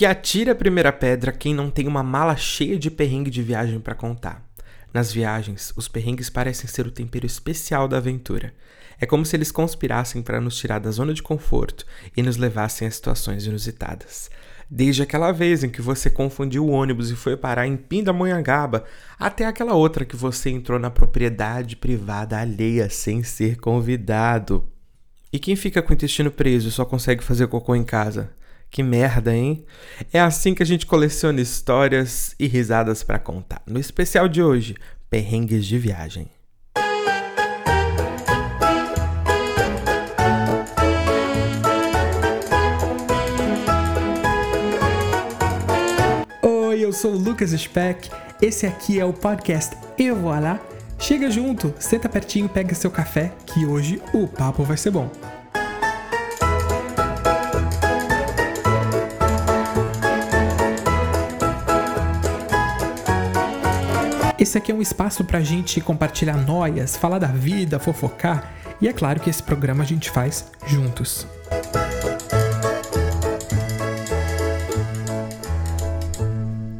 Que atire a primeira pedra quem não tem uma mala cheia de perrengue de viagem para contar. Nas viagens, os perrengues parecem ser o tempero especial da aventura. É como se eles conspirassem para nos tirar da zona de conforto e nos levassem a situações inusitadas. Desde aquela vez em que você confundiu o ônibus e foi parar em Pindamonhangaba, até aquela outra que você entrou na propriedade privada alheia sem ser convidado. E quem fica com o intestino preso e só consegue fazer cocô em casa? Que merda, hein? É assim que a gente coleciona histórias e risadas para contar. No especial de hoje, perrengues de viagem. eu sou o Lucas Speck. Esse aqui é o podcast Eu Vou Lá. Chega junto, senta pertinho, pega seu café, que hoje o papo vai ser bom. Esse aqui é um espaço pra gente compartilhar noias, falar da vida, fofocar, e é claro que esse programa a gente faz juntos.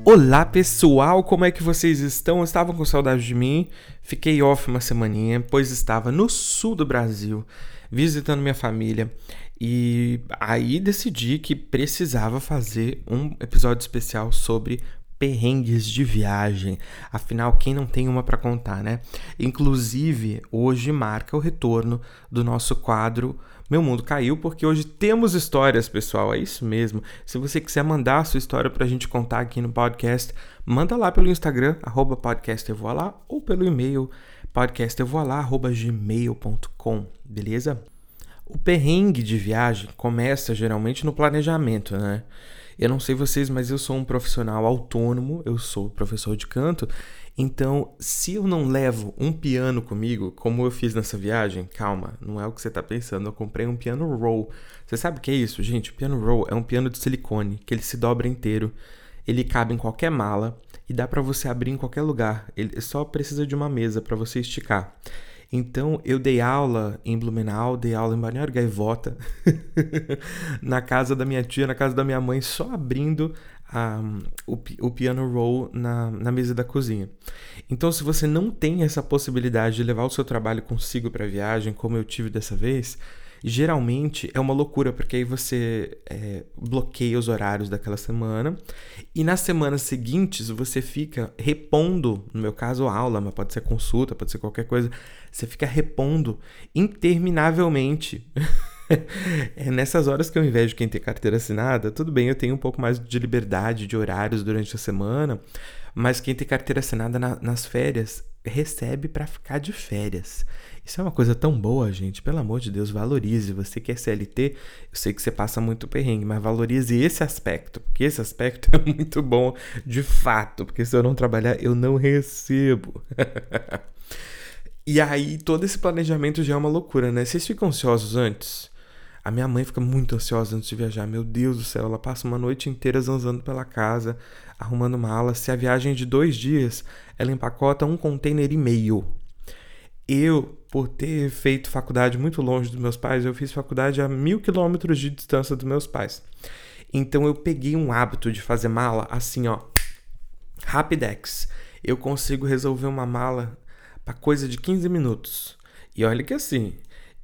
Olá pessoal, como é que vocês estão? Estavam com saudade de mim? Fiquei off uma semaninha, pois estava no sul do Brasil, visitando minha família. E aí decidi que precisava fazer um episódio especial sobre perrengues de viagem. Afinal, quem não tem uma para contar, né? Inclusive, hoje marca o retorno do nosso quadro meu mundo caiu porque hoje temos histórias, pessoal. É isso mesmo. Se você quiser mandar a sua história para a gente contar aqui no podcast, manda lá pelo Instagram, arroba podcast eu vou lá, ou pelo e-mail podcast eu vou lá, arroba gmail.com, beleza? O perrengue de viagem começa geralmente no planejamento, né? Eu não sei vocês, mas eu sou um profissional autônomo, eu sou professor de canto então, se eu não levo um piano comigo, como eu fiz nessa viagem, calma, não é o que você está pensando. Eu comprei um piano roll. Você sabe o que é isso, gente? O piano roll é um piano de silicone que ele se dobra inteiro. Ele cabe em qualquer mala e dá para você abrir em qualquer lugar. Ele só precisa de uma mesa para você esticar. Então, eu dei aula em Blumenau, dei aula em Balneário Gaivota, na casa da minha tia, na casa da minha mãe, só abrindo o, o piano roll na, na mesa da cozinha. Então, se você não tem essa possibilidade de levar o seu trabalho consigo para a viagem, como eu tive dessa vez, geralmente é uma loucura, porque aí você é, bloqueia os horários daquela semana e nas semanas seguintes você fica repondo, no meu caso, aula, mas pode ser consulta, pode ser qualquer coisa, você fica repondo interminavelmente. é nessas horas que eu invejo quem tem carteira assinada. Tudo bem, eu tenho um pouco mais de liberdade de horários durante a semana, mas quem tem carteira assinada na, nas férias recebe para ficar de férias. Isso é uma coisa tão boa, gente. Pelo amor de Deus, valorize. Você que é CLT, eu sei que você passa muito perrengue, mas valorize esse aspecto, porque esse aspecto é muito bom de fato, porque se eu não trabalhar, eu não recebo. e aí, todo esse planejamento já é uma loucura, né? Vocês ficam ansiosos antes? A minha mãe fica muito ansiosa antes de viajar. Meu Deus do céu, ela passa uma noite inteira zanzando pela casa, arrumando mala. Se a viagem é de dois dias, ela empacota um container e meio. Eu, por ter feito faculdade muito longe dos meus pais, eu fiz faculdade a mil quilômetros de distância dos meus pais. Então eu peguei um hábito de fazer mala assim, ó, rapidex. Eu consigo resolver uma mala para coisa de 15 minutos. E olha que assim,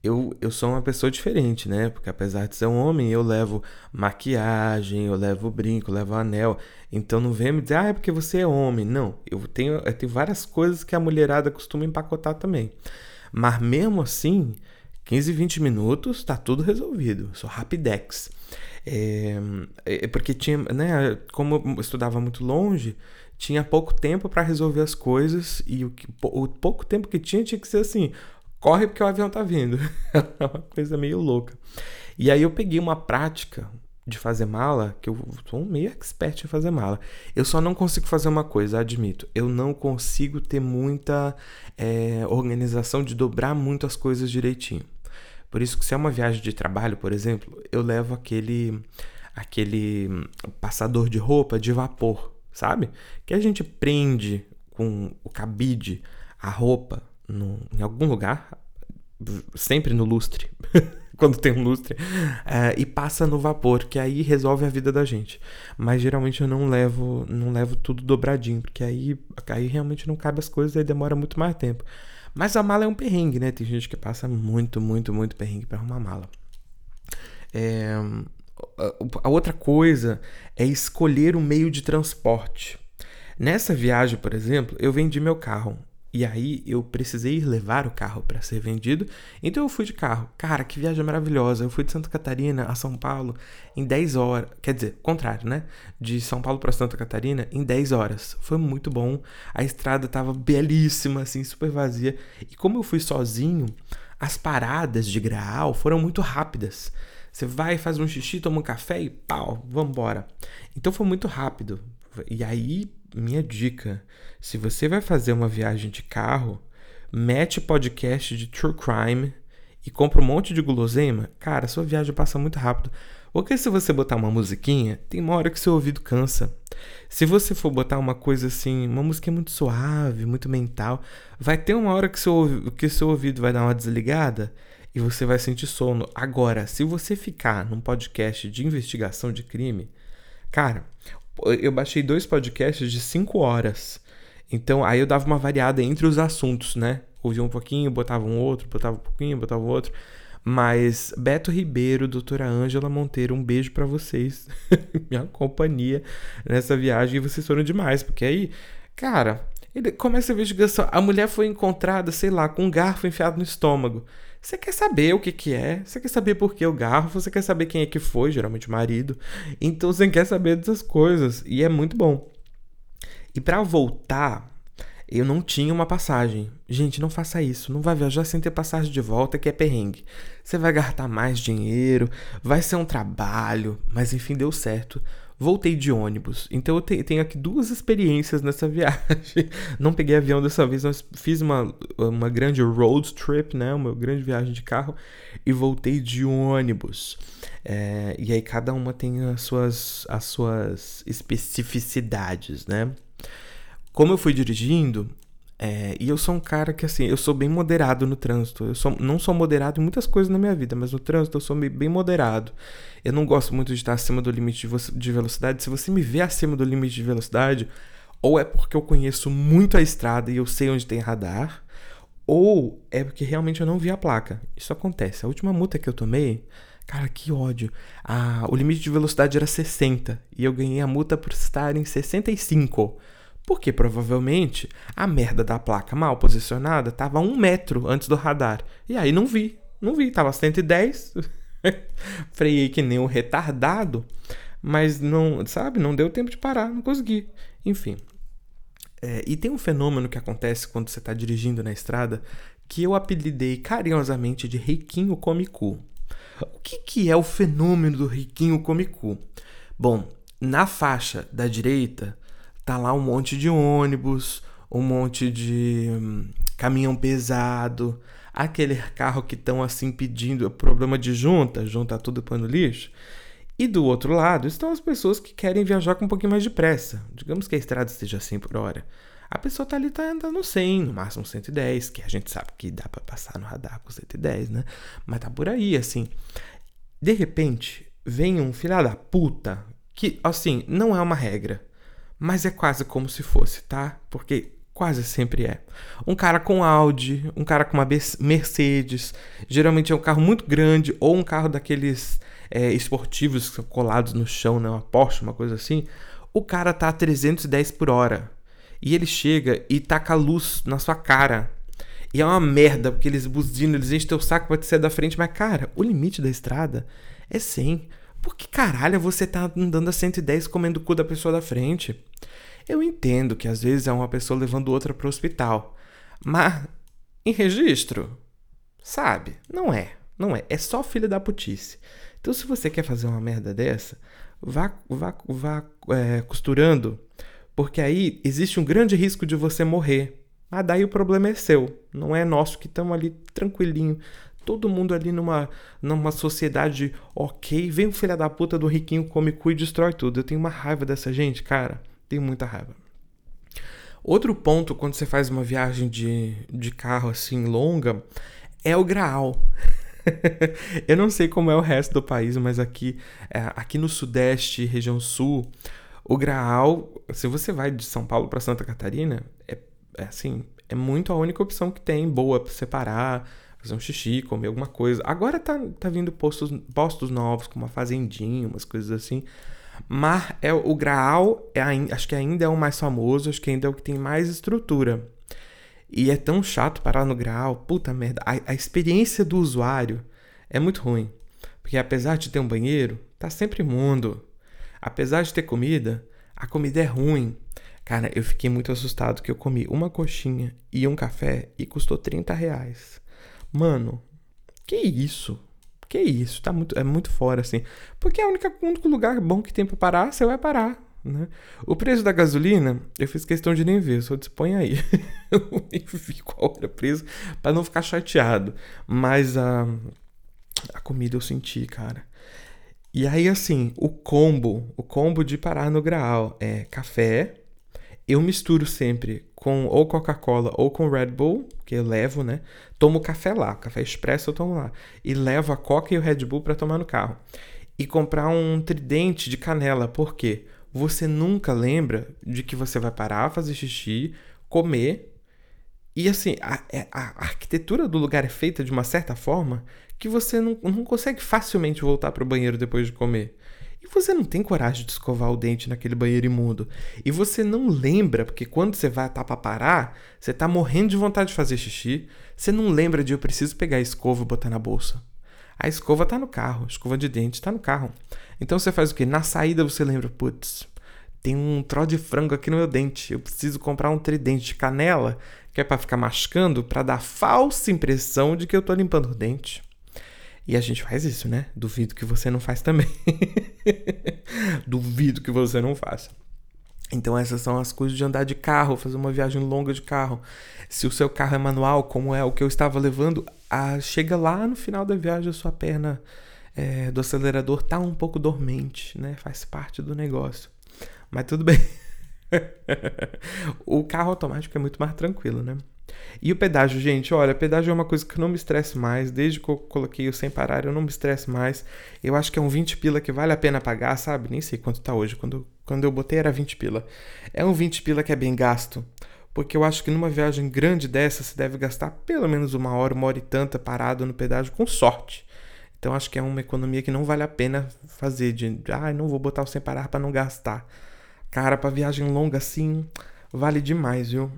eu, eu sou uma pessoa diferente, né? Porque apesar de ser um homem, eu levo maquiagem, eu levo brinco, eu levo anel. Então não vem me dizer, ah, é porque você é homem. Não, eu tenho, eu tenho várias coisas que a mulherada costuma empacotar também. Mas mesmo assim, 15, 20 minutos, tá tudo resolvido. Sou rapidex. É, é porque tinha, né? Como eu estudava muito longe, tinha pouco tempo para resolver as coisas e o, o pouco tempo que tinha tinha que ser assim corre porque o avião tá vindo. é uma coisa meio louca. E aí eu peguei uma prática de fazer mala, que eu sou meio expert em fazer mala. Eu só não consigo fazer uma coisa, admito. Eu não consigo ter muita é, organização de dobrar muito as coisas direitinho. Por isso que se é uma viagem de trabalho, por exemplo, eu levo aquele aquele passador de roupa de vapor, sabe? Que a gente prende com o cabide a roupa no, em algum lugar, sempre no lustre, quando tem um lustre, é, e passa no vapor, que aí resolve a vida da gente. Mas geralmente eu não levo, não levo tudo dobradinho, porque aí, aí realmente não cabe as coisas, aí demora muito mais tempo. Mas a mala é um perrengue, né? Tem gente que passa muito, muito, muito perrengue para arrumar mala. É, a outra coisa é escolher o um meio de transporte. Nessa viagem, por exemplo, eu vendi meu carro. E aí eu precisei levar o carro para ser vendido, então eu fui de carro. Cara, que viagem maravilhosa. Eu fui de Santa Catarina a São Paulo em 10 horas. Quer dizer, contrário, né? De São Paulo para Santa Catarina em 10 horas. Foi muito bom. A estrada tava belíssima, assim, super vazia. E como eu fui sozinho, as paradas de Graal foram muito rápidas. Você vai, faz um xixi, toma um café e pau, vambora. Então foi muito rápido. E aí, minha dica: se você vai fazer uma viagem de carro, mete podcast de true crime e compra um monte de guloseima, cara, sua viagem passa muito rápido. Porque se você botar uma musiquinha, tem uma hora que seu ouvido cansa. Se você for botar uma coisa assim, uma música muito suave, muito mental, vai ter uma hora que seu, que seu ouvido vai dar uma desligada e você vai sentir sono. Agora, se você ficar num podcast de investigação de crime, cara, eu baixei dois podcasts de 5 horas. Então, aí eu dava uma variada entre os assuntos, né? Ouvia um pouquinho, botava um outro, botava um pouquinho, botava outro. Mas Beto Ribeiro, doutora Ângela Monteiro, um beijo para vocês. Minha companhia nessa viagem. E vocês foram demais, porque aí, cara, ele começa a investigação. A mulher foi encontrada, sei lá, com um garfo enfiado no estômago. Você quer saber o que, que é, você quer saber por que o garfo, você quer saber quem é que foi, geralmente o marido. Então você quer saber dessas coisas e é muito bom. E para voltar, eu não tinha uma passagem. Gente, não faça isso. Não vai viajar sem ter passagem de volta, que é perrengue. Você vai gastar mais dinheiro, vai ser um trabalho, mas enfim, deu certo voltei de ônibus. Então eu tenho aqui duas experiências nessa viagem. Não peguei avião dessa vez, mas fiz uma, uma grande road trip, né? Uma grande viagem de carro e voltei de ônibus. É, e aí cada uma tem as suas, as suas especificidades, né? Como eu fui dirigindo, é, e eu sou um cara que, assim, eu sou bem moderado no trânsito. Eu sou, não sou moderado em muitas coisas na minha vida, mas no trânsito eu sou bem moderado. Eu não gosto muito de estar acima do limite de, de velocidade. Se você me vê acima do limite de velocidade, ou é porque eu conheço muito a estrada e eu sei onde tem radar, ou é porque realmente eu não vi a placa. Isso acontece. A última multa que eu tomei, cara, que ódio. Ah, o limite de velocidade era 60 e eu ganhei a multa por estar em 65. Porque provavelmente a merda da placa mal posicionada estava um metro antes do radar. E aí não vi, não vi, tava 110. Freiei que nem um retardado, mas não, sabe, não deu tempo de parar, não consegui. Enfim. É, e tem um fenômeno que acontece quando você está dirigindo na estrada que eu apelidei carinhosamente de riquinho come cu. O que, que é o fenômeno do riquinho come cu? Bom, na faixa da direita tá lá um monte de ônibus, um monte de hum, caminhão pesado, aquele carro que estão assim pedindo problema de junta, junta tudo para no lixo. E do outro lado estão as pessoas que querem viajar com um pouquinho mais de pressa. Digamos que a estrada esteja 100 por hora. A pessoa tá ali, tá andando 100, no máximo 110, que a gente sabe que dá para passar no radar com 110, né? Mas tá por aí, assim. De repente, vem um filho da puta que, assim, não é uma regra mas é quase como se fosse, tá? Porque quase sempre é. Um cara com Audi, um cara com uma Mercedes, geralmente é um carro muito grande ou um carro daqueles é, esportivos que são colados no chão, né? uma Porsche, uma coisa assim. O cara tá a 310 por hora e ele chega e taca a luz na sua cara. E é uma merda, porque eles buzinam, eles enchem teu saco pra te sair da frente, mas cara, o limite da estrada é 100. Por que caralho você tá andando a 110 comendo o cu da pessoa da frente? Eu entendo que às vezes é uma pessoa levando outra para o hospital, mas em registro, sabe? Não é, não é. É só filha da putice. Então, se você quer fazer uma merda dessa, vá, vá, vá é, costurando, porque aí existe um grande risco de você morrer. Mas daí o problema é seu, não é nosso que estamos ali tranquilinho todo mundo ali numa, numa sociedade ok. Vem o filho da puta do riquinho, come cu e destrói tudo. Eu tenho uma raiva dessa gente, cara. Tenho muita raiva. Outro ponto, quando você faz uma viagem de, de carro assim longa, é o Graal. eu não sei como é o resto do país, mas aqui, é, aqui no Sudeste, região Sul, o Graal, se você vai de São Paulo para Santa Catarina, é, é, assim, é muito a única opção que tem, boa para separar, fazer um xixi, comer alguma coisa. Agora tá, tá vindo postos, postos novos, com uma fazendinha, umas coisas assim. Mas é o Graal, é, acho que ainda é o mais famoso, acho que ainda é o que tem mais estrutura. E é tão chato parar no Graal, puta merda. A, a experiência do usuário é muito ruim. Porque apesar de ter um banheiro, tá sempre imundo. Apesar de ter comida, a comida é ruim. Cara, eu fiquei muito assustado que eu comi uma coxinha e um café e custou 30 reais. Mano, que isso? Que isso? Tá muito, é muito fora, assim. Porque é o único, lugar bom que tem pra parar, você vai parar. Né? O preço da gasolina, eu fiz questão de nem ver, só dispõe aí. eu fico a hora preso para não ficar chateado. Mas a, a comida eu senti, cara. E aí, assim, o combo, o combo de parar no Graal é café. Eu misturo sempre com ou Coca-Cola ou com Red Bull, que eu levo, né? Tomo café lá, café expresso eu tomo lá. E levo a Coca e o Red Bull para tomar no carro. E comprar um tridente de canela, por quê? Você nunca lembra de que você vai parar, fazer xixi, comer. E assim, a, é, a arquitetura do lugar é feita de uma certa forma que você não, não consegue facilmente voltar para o banheiro depois de comer. E você não tem coragem de escovar o dente naquele banheiro imundo. E você não lembra, porque quando você vai tá para parar, você tá morrendo de vontade de fazer xixi, você não lembra de eu preciso pegar a escova e botar na bolsa. A escova tá no carro, a escova de dente tá no carro. Então você faz o quê? Na saída você lembra, putz, tem um tró de frango aqui no meu dente. Eu preciso comprar um tridente de canela, que é para ficar mascando, para dar falsa impressão de que eu tô limpando o dente. E a gente faz isso, né? Duvido que você não faz também. Duvido que você não faça. Então essas são as coisas de andar de carro, fazer uma viagem longa de carro. Se o seu carro é manual, como é o que eu estava levando, a, chega lá no final da viagem a sua perna é, do acelerador tá um pouco dormente, né? Faz parte do negócio. Mas tudo bem. o carro automático é muito mais tranquilo, né? E o pedágio, gente, olha, pedágio é uma coisa que não me estresse mais. Desde que eu coloquei o sem parar, eu não me estresse mais. Eu acho que é um 20 pila que vale a pena pagar, sabe? Nem sei quanto tá hoje. Quando, quando eu botei era 20 pila. É um 20 pila que é bem gasto. Porque eu acho que numa viagem grande dessa, você deve gastar pelo menos uma hora, uma hora e tanta parado no pedágio, com sorte. Então acho que é uma economia que não vale a pena fazer. De, ah, não vou botar o sem parar para não gastar. Cara, para viagem longa assim, vale demais, viu?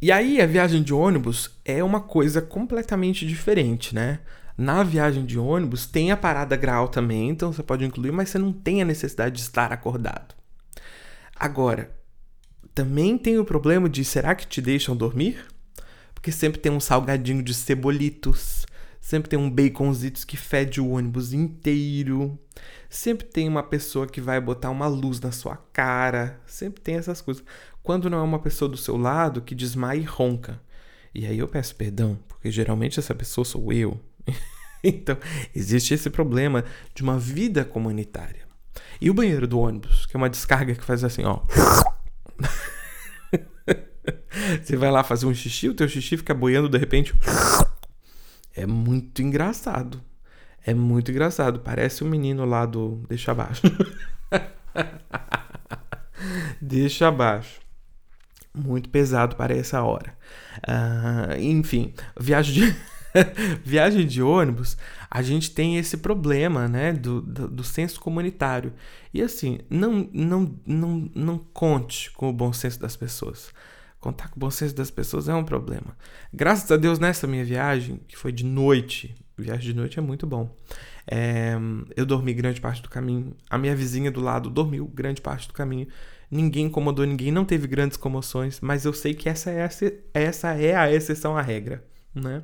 E aí a viagem de ônibus é uma coisa completamente diferente, né? Na viagem de ônibus tem a parada grau também, então você pode incluir, mas você não tem a necessidade de estar acordado. Agora, também tem o problema de será que te deixam dormir? Porque sempre tem um salgadinho de cebolitos, sempre tem um baconzitos que fede o ônibus inteiro, sempre tem uma pessoa que vai botar uma luz na sua cara, sempre tem essas coisas quando não é uma pessoa do seu lado que desmaia e ronca. E aí eu peço perdão, porque geralmente essa pessoa sou eu. então, existe esse problema de uma vida comunitária. E o banheiro do ônibus, que é uma descarga que faz assim, ó. Você vai lá fazer um xixi, o teu xixi fica boiando de repente. É muito engraçado. É muito engraçado. Parece um menino lá do Deixa Abaixo. Deixa abaixo muito pesado para essa hora. Uh, enfim, viagem de, viagem de ônibus, a gente tem esse problema, né, do, do, do, senso comunitário. E assim, não, não, não, não conte com o bom senso das pessoas. Contar com o bom senso das pessoas é um problema. Graças a Deus, nessa minha viagem, que foi de noite, viagem de noite é muito bom. É, eu dormi grande parte do caminho. A minha vizinha do lado dormiu grande parte do caminho ninguém incomodou ninguém, não teve grandes comoções, mas eu sei que essa é a, essa é a exceção à regra, né?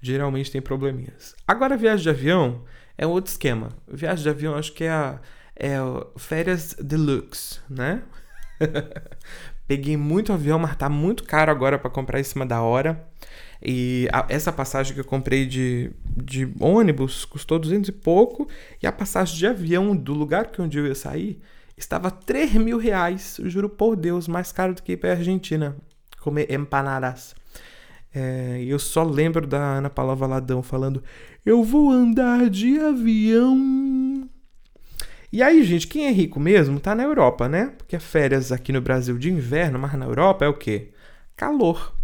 Geralmente tem probleminhas. Agora, viagem de avião é outro esquema. Viagem de avião acho que é a, é férias deluxe, né? Peguei muito avião, mas tá muito caro agora para comprar em cima da hora. E a, essa passagem que eu comprei de, de ônibus custou 200 e pouco. E a passagem de avião do lugar que onde eu ia sair estava 3 mil reais, juro por Deus, mais caro do que ir para a Argentina comer empanadas. É, eu só lembro da Ana Paula Valadão falando: Eu vou andar de avião. E aí, gente, quem é rico mesmo tá na Europa, né? Porque férias aqui no Brasil de inverno, mas na Europa é o quê? Calor.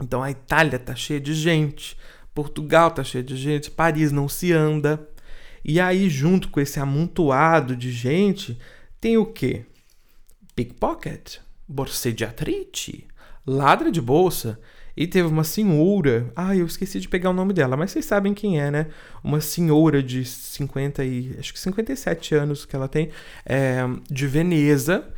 Então a Itália tá cheia de gente, Portugal tá cheia de gente, Paris não se anda. E aí, junto com esse amontoado de gente, tem o quê? Pickpocket, borseggiatrice, ladra de bolsa. E teve uma senhora, ah, eu esqueci de pegar o nome dela, mas vocês sabem quem é, né? Uma senhora de 50 e acho que 57 anos que ela tem, é, de Veneza,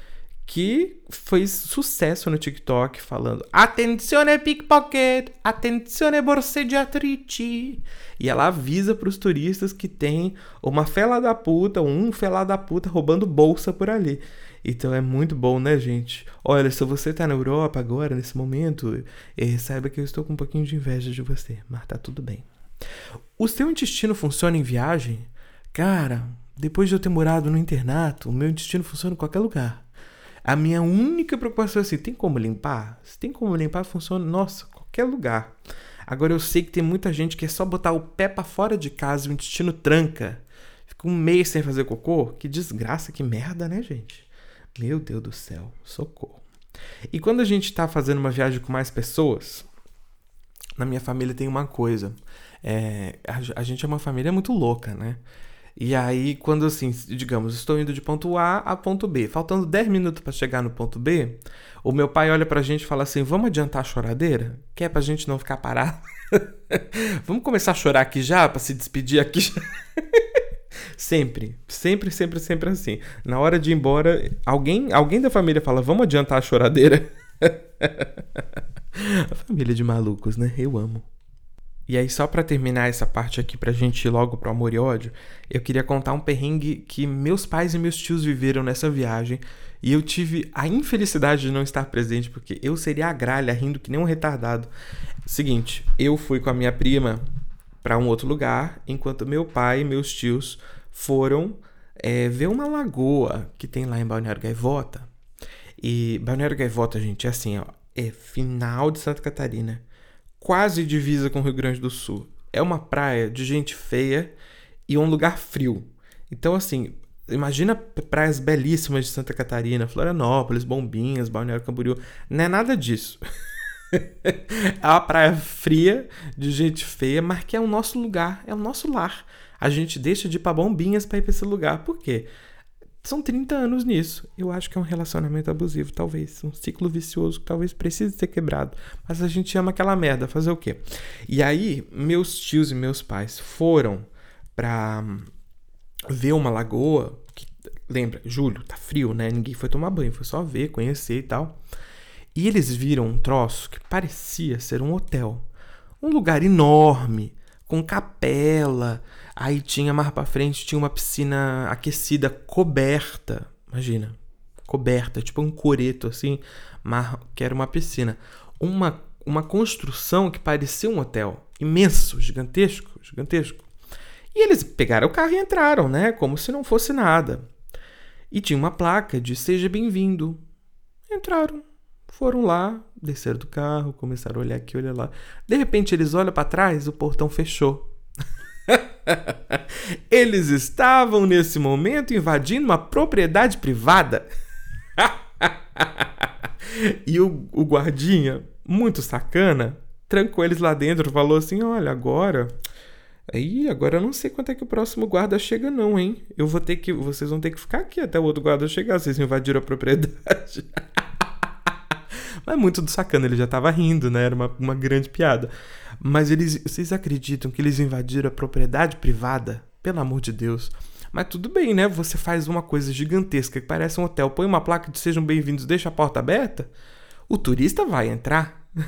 que fez sucesso no TikTok falando Attenzione pickpocket, attenzione borseggiatrice. E ela avisa para os turistas que tem uma fela da puta, um fela da puta roubando bolsa por ali. Então é muito bom, né, gente? Olha, se você tá na Europa agora, nesse momento, eh, saiba que eu estou com um pouquinho de inveja de você, mas tá tudo bem. O seu intestino funciona em viagem? Cara, depois de eu ter morado no internato, o meu intestino funciona em qualquer lugar. A minha única preocupação é assim: tem como limpar? Se tem como limpar, funciona, nossa, qualquer lugar. Agora eu sei que tem muita gente que é só botar o pé para fora de casa e o intestino tranca. Fica um mês sem fazer cocô. Que desgraça, que merda, né, gente? Meu Deus do céu, socorro. E quando a gente está fazendo uma viagem com mais pessoas, na minha família tem uma coisa. É, a, a, gente é uma família muito louca, né? E aí, quando assim, digamos, estou indo de ponto A a ponto B, faltando 10 minutos para chegar no ponto B, o meu pai olha pra gente e fala assim: vamos adiantar a choradeira? Que é pra gente não ficar parado? vamos começar a chorar aqui já, para se despedir aqui já? Sempre, sempre, sempre, sempre assim. Na hora de ir embora, alguém, alguém da família fala: "Vamos adiantar a choradeira". a família de malucos, né? Eu amo. E aí, só para terminar essa parte aqui pra gente ir logo pro amor e ódio, eu queria contar um perrengue que meus pais e meus tios viveram nessa viagem. E eu tive a infelicidade de não estar presente, porque eu seria a gralha rindo que nem um retardado. Seguinte, eu fui com a minha prima para um outro lugar, enquanto meu pai e meus tios foram é, ver uma lagoa que tem lá em Balneário Gaivota. E Balneário Gaivota, gente, é assim, ó, é final de Santa Catarina, quase divisa com o Rio Grande do Sul. É uma praia de gente feia e um lugar frio. Então, assim, imagina praias belíssimas de Santa Catarina, Florianópolis, Bombinhas, Balneário Camboriú. Não é nada disso. é uma praia fria, de gente feia, mas que é o nosso lugar, é o nosso lar. A gente deixa de ir pra bombinhas pra ir pra esse lugar. Por quê? São 30 anos nisso. Eu acho que é um relacionamento abusivo, talvez. Um ciclo vicioso que talvez precise ser quebrado. Mas a gente ama aquela merda. Fazer o quê? E aí, meus tios e meus pais foram pra ver uma lagoa. Que, lembra, julho, tá frio, né? Ninguém foi tomar banho, foi só ver, conhecer e tal. E eles viram um troço que parecia ser um hotel. Um lugar enorme, com capela. Aí tinha mais pra frente, tinha uma piscina aquecida, coberta. Imagina, coberta, tipo um coreto assim, mas que era uma piscina. Uma, uma construção que parecia um hotel. Imenso, gigantesco, gigantesco. E eles pegaram o carro e entraram, né? Como se não fosse nada. E tinha uma placa de seja bem-vindo. Entraram. Foram lá, desceram do carro, começaram a olhar aqui, olhar lá. De repente eles olham para trás, o portão fechou. eles estavam nesse momento invadindo uma propriedade privada. e o, o guardinha, muito sacana, trancou eles lá dentro, falou assim: "Olha, agora Aí, agora eu não sei quanto é que o próximo guarda chega, não, hein? Eu vou ter que. Vocês vão ter que ficar aqui até o outro guarda chegar. Vocês invadiram a propriedade. Mas muito do sacana, ele já tava rindo, né? Era uma, uma grande piada. Mas eles. Vocês acreditam que eles invadiram a propriedade privada? Pelo amor de Deus. Mas tudo bem, né? Você faz uma coisa gigantesca que parece um hotel, põe uma placa de sejam bem-vindos, deixa a porta aberta. O turista vai entrar.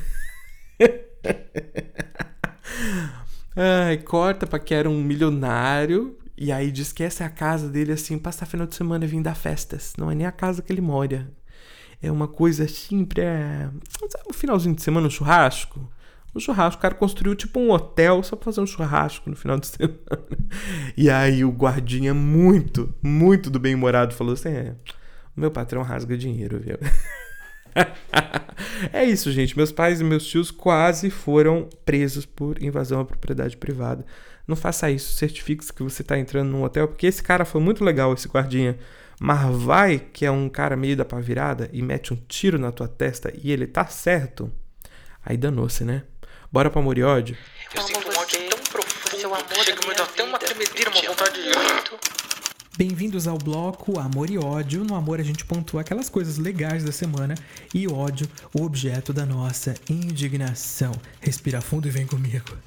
Ai, corta pra que era um milionário. E aí diz que essa é a casa dele, assim, passar final de semana e vir dar festas. Não é nem a casa que ele mora. É uma coisa assim pra. Sabe, um finalzinho de semana, um churrasco? Um churrasco. O cara construiu tipo um hotel só pra fazer um churrasco no final de semana. E aí o guardinha, muito, muito do bem-humorado, falou assim: é, meu patrão rasga dinheiro, viu? é isso, gente. Meus pais e meus tios quase foram presos por invasão à propriedade privada. Não faça isso. Certifique-se que você está entrando num hotel, porque esse cara foi muito legal, esse guardinha. Mas vai que é um cara meio da pavirada e mete um tiro na tua testa e ele tá certo. Aí danou-se, né? Bora pra amor e ódio? Eu sinto um ódio tão profundo chega a me dar até uma tremedeira, uma vontade de... Bem-vindos ao bloco Amor e Ódio. No amor a gente pontua aquelas coisas legais da semana e ódio, o objeto da nossa indignação. Respira fundo e vem comigo.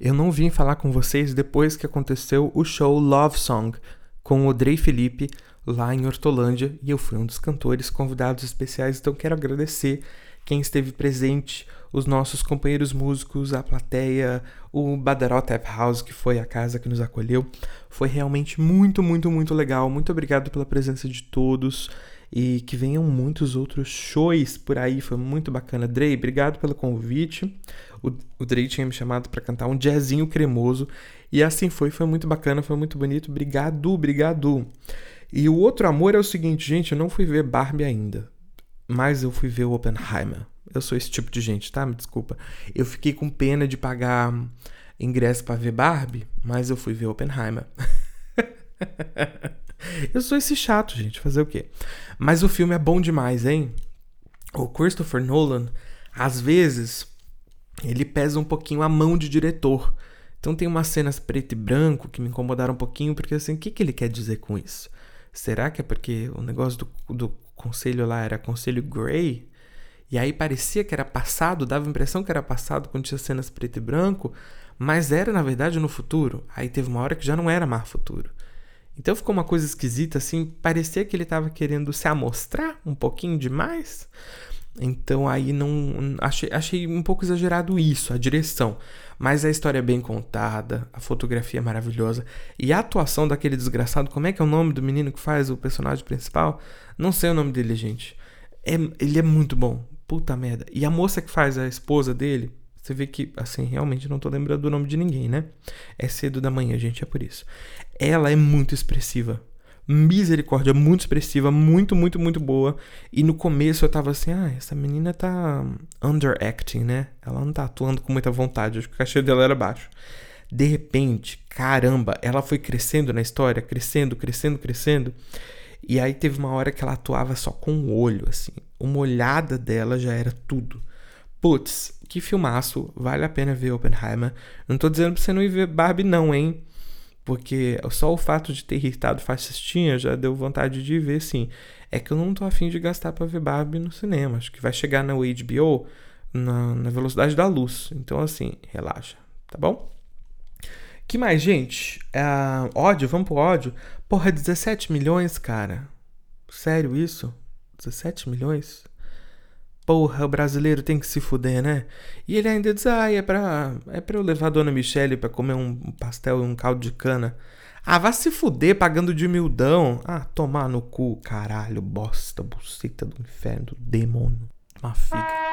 Eu não vim falar com vocês depois que aconteceu o show Love Song com o Drey Felipe lá em Hortolândia e eu fui um dos cantores convidados especiais, então quero agradecer quem esteve presente, os nossos companheiros músicos, a plateia, o Badaró Tap House, que foi a casa que nos acolheu. Foi realmente muito, muito, muito legal. Muito obrigado pela presença de todos e que venham muitos outros shows por aí. Foi muito bacana. Drey, obrigado pelo convite. O, o Drey tinha me chamado para cantar um jazzinho cremoso e assim foi. Foi muito bacana, foi muito bonito. Obrigado, obrigado. E o outro amor é o seguinte, gente, eu não fui ver Barbie ainda mas eu fui ver o Oppenheimer. Eu sou esse tipo de gente, tá? Me desculpa. Eu fiquei com pena de pagar ingresso para ver Barbie, mas eu fui ver Oppenheimer. eu sou esse chato, gente. Fazer o quê? Mas o filme é bom demais, hein? O Christopher Nolan, às vezes, ele pesa um pouquinho a mão de diretor. Então tem umas cenas preto e branco que me incomodaram um pouquinho, porque assim, o que, que ele quer dizer com isso? Será que é porque o negócio do, do conselho lá era conselho Grey? E aí parecia que era passado, dava a impressão que era passado quando tinha cenas preto e branco, mas era na verdade no futuro. Aí teve uma hora que já não era mais futuro. Então ficou uma coisa esquisita assim, parecia que ele estava querendo se amostrar um pouquinho demais. Então aí não achei, achei um pouco exagerado isso, a direção. Mas a história é bem contada, a fotografia é maravilhosa e a atuação daquele desgraçado, como é que é o nome do menino que faz o personagem principal? Não sei o nome dele, gente. É, ele é muito bom. Puta merda. E a moça que faz a esposa dele, você vê que, assim, realmente não tô lembrando do nome de ninguém, né? É cedo da manhã, gente, é por isso. Ela é muito expressiva misericórdia, muito expressiva, muito, muito, muito boa. E no começo eu tava assim, ah, essa menina tá underacting, né? Ela não tá atuando com muita vontade, acho que o cachê dela era baixo. De repente, caramba, ela foi crescendo na história, crescendo, crescendo, crescendo. E aí teve uma hora que ela atuava só com o olho, assim. Uma olhada dela já era tudo. Putz, que filmaço, vale a pena ver Oppenheimer. Não tô dizendo pra você não ir ver Barbie, não, hein? Porque só o fato de ter irritado fascistinha já deu vontade de ver, sim. É que eu não tô afim de gastar pra ver Barbie no cinema. Acho que vai chegar na HBO na, na velocidade da luz. Então, assim, relaxa, tá bom? Que mais, gente? Uh, ódio, vamos pro ódio. Porra, 17 milhões, cara. Sério isso? 17 milhões? Porra, o brasileiro tem que se fuder, né? E ele ainda diz: ah, é pra, é pra eu levar a dona Michele pra comer um pastel e um caldo de cana. Ah, vá se fuder pagando de humildão. Ah, tomar no cu, caralho, bosta, buceta do inferno, demônio. Uma fica.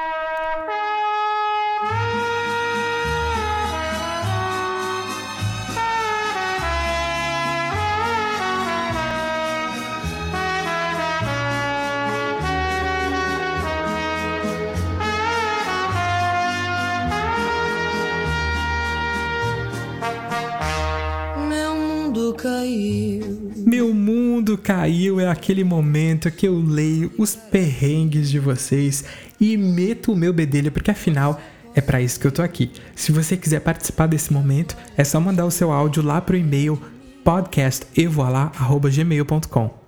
Caiu é aquele momento que eu leio os perrengues de vocês e meto o meu bedelho, porque afinal é para isso que eu tô aqui. Se você quiser participar desse momento, é só mandar o seu áudio lá pro e-mail podcastevoalá@gmail.com.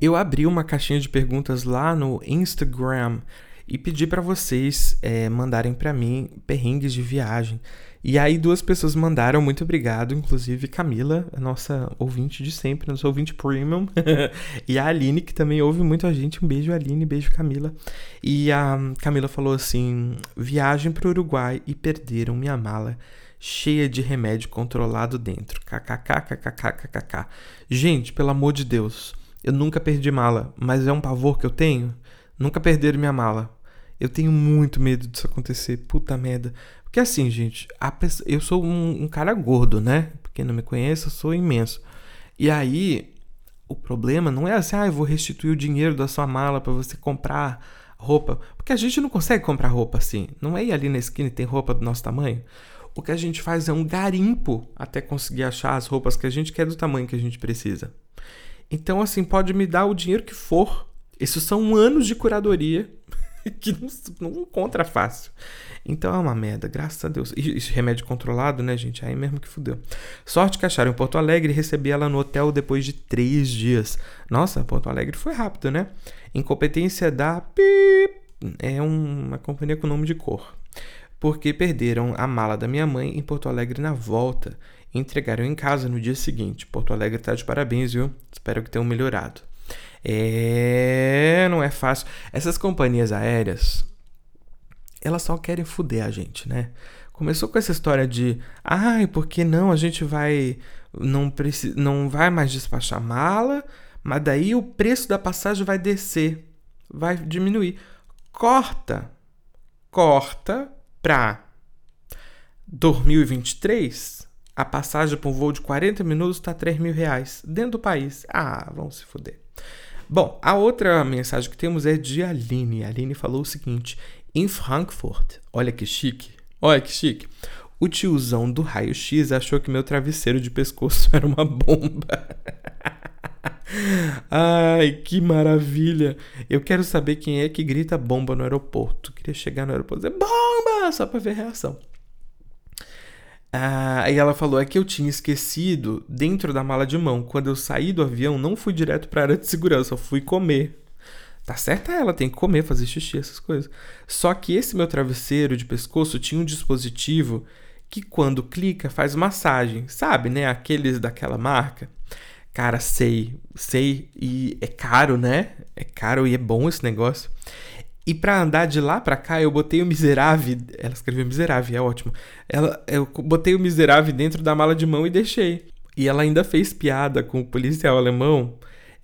Eu abri uma caixinha de perguntas lá no Instagram e pedi para vocês é, mandarem para mim perrengues de viagem. E aí duas pessoas mandaram, muito obrigado, inclusive Camila, a nossa ouvinte de sempre, nossa ouvinte premium, e a Aline, que também ouve muito a gente. Um beijo, Aline, beijo, Camila. E a Camila falou assim: viagem para o Uruguai e perderam minha mala cheia de remédio controlado dentro. KKKKKKKK. Gente, pelo amor de Deus, eu nunca perdi mala, mas é um pavor que eu tenho. Nunca perderam minha mala. Eu tenho muito medo disso acontecer. Puta merda. Porque assim, gente, pessoa, eu sou um, um, cara gordo, né? Quem não me conhece, eu sou imenso. E aí, o problema não é assim, ah, eu vou restituir o dinheiro da sua mala para você comprar roupa. Porque a gente não consegue comprar roupa assim. Não é ir ali na esquina e tem roupa do nosso tamanho. O que a gente faz é um garimpo até conseguir achar as roupas que a gente quer do tamanho que a gente precisa. Então, assim, pode me dar o dinheiro que for. Esses são anos de curadoria que não, não encontra fácil. Então é uma merda, graças a Deus. E remédio controlado, né, gente? Aí mesmo que fudeu. Sorte que acharam em Porto Alegre e recebi ela no hotel depois de três dias. Nossa, Porto Alegre foi rápido, né? Incompetência da PIP. É uma companhia com nome de cor. Porque perderam a mala da minha mãe em Porto Alegre na volta. Entregaram em casa no dia seguinte. Porto Alegre tá de parabéns, viu? Espero que tenham melhorado. É, não é fácil. Essas companhias aéreas, elas só querem fuder a gente, né? Começou com essa história de, ai, por que não? A gente vai não precisa, não vai mais despachar mala, mas daí o preço da passagem vai descer, vai diminuir. Corta, corta para 2023, a passagem para um voo de 40 minutos está 3 mil reais dentro do país. Ah, vão se fuder. Bom, a outra mensagem que temos é de Aline. A Aline falou o seguinte: em Frankfurt, olha que chique, olha que chique. O tiozão do raio-x achou que meu travesseiro de pescoço era uma bomba. Ai, que maravilha! Eu quero saber quem é que grita bomba no aeroporto. Queria chegar no aeroporto e dizer bomba! Só pra ver a reação. Ah, aí ela falou: é que eu tinha esquecido dentro da mala de mão. Quando eu saí do avião, não fui direto para a área de segurança, fui comer. Tá certa ela, tem que comer, fazer xixi, essas coisas. Só que esse meu travesseiro de pescoço tinha um dispositivo que quando clica faz massagem, sabe, né? Aqueles daquela marca. Cara, sei, sei, e é caro, né? É caro e é bom esse negócio. E para andar de lá para cá, eu botei o miserável. Ela escreveu miserável, é ótimo. Ela, eu botei o miserável dentro da mala de mão e deixei. E ela ainda fez piada com o policial alemão,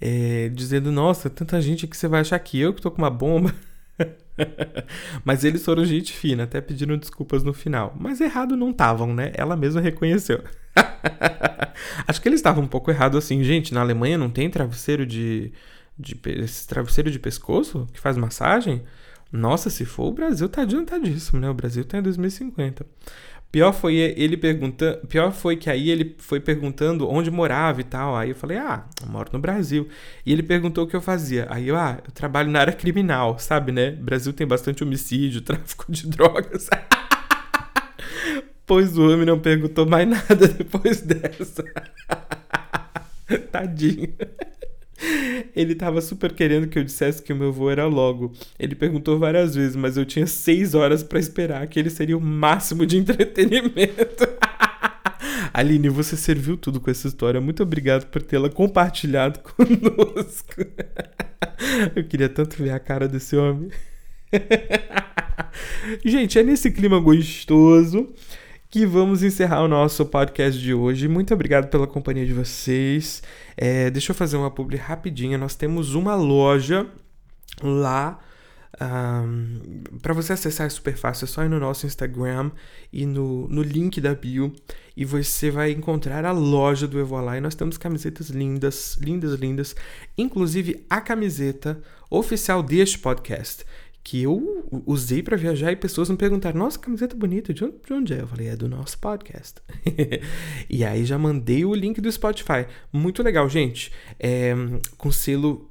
é, dizendo: Nossa, tanta gente que você vai achar que eu que tô com uma bomba. Mas eles foram gente fina, até pediram desculpas no final. Mas errado não estavam, né? Ela mesma reconheceu. Acho que eles estavam um pouco errado assim, gente. Na Alemanha não tem travesseiro de de esse travesseiro de pescoço que faz massagem, nossa, se for o Brasil tá adiantadíssimo, né? O Brasil tá em 2050. Pior foi ele perguntando, pior foi que aí ele foi perguntando onde morava e tal. Aí eu falei: "Ah, eu moro no Brasil". E ele perguntou o que eu fazia. Aí eu: "Ah, eu trabalho na área criminal, sabe, né? O Brasil tem bastante homicídio, tráfico de drogas". pois o homem não perguntou mais nada depois dessa. Tadinho. Ele tava super querendo que eu dissesse que o meu voo era logo. Ele perguntou várias vezes, mas eu tinha seis horas para esperar, que ele seria o máximo de entretenimento. Aline, você serviu tudo com essa história. Muito obrigado por tê-la compartilhado conosco. Eu queria tanto ver a cara desse homem. Gente, é nesse clima gostoso que vamos encerrar o nosso podcast de hoje. Muito obrigado pela companhia de vocês. É, deixa eu fazer uma publi rapidinha. Nós temos uma loja lá. Um, para você acessar é super fácil, é só ir no nosso Instagram e no, no link da bio e você vai encontrar a loja do Evoalá e nós temos camisetas lindas, lindas, lindas, inclusive a camiseta oficial deste podcast que eu usei para viajar e pessoas me perguntaram: Nossa, camiseta bonita, de onde, de onde é? Eu falei: É do nosso podcast. e aí já mandei o link do Spotify. Muito legal, gente. É, com selo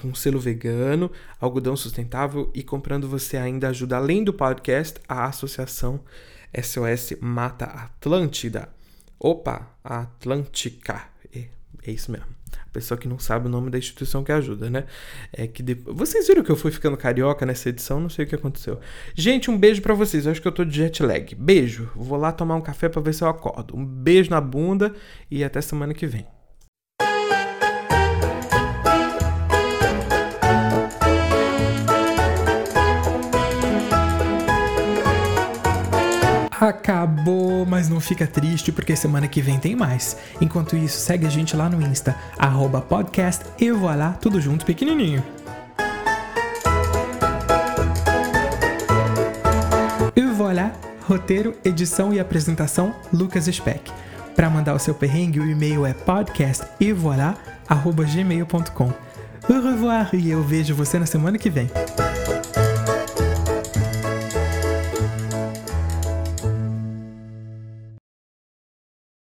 com selo vegano, algodão sustentável e comprando você ainda ajuda, além do podcast, a associação SOS Mata Atlântida. Opa, Atlântica. É, isso mesmo pessoa que não sabe o nome da instituição que ajuda, né? É que depois... Vocês viram que eu fui ficando carioca nessa edição? Não sei o que aconteceu. Gente, um beijo para vocês. Eu acho que eu tô de jet lag. Beijo. Vou lá tomar um café para ver se eu acordo. Um beijo na bunda e até semana que vem. Acabou, mas não fica triste porque semana que vem tem mais. Enquanto isso, segue a gente lá no Insta, arroba podcast e voilá, tudo junto pequenininho. E voilà, roteiro, edição e apresentação, Lucas Speck. Para mandar o seu perrengue, o e-mail é podcastevoilà.gmail.com. Au revoir e eu vejo você na semana que vem.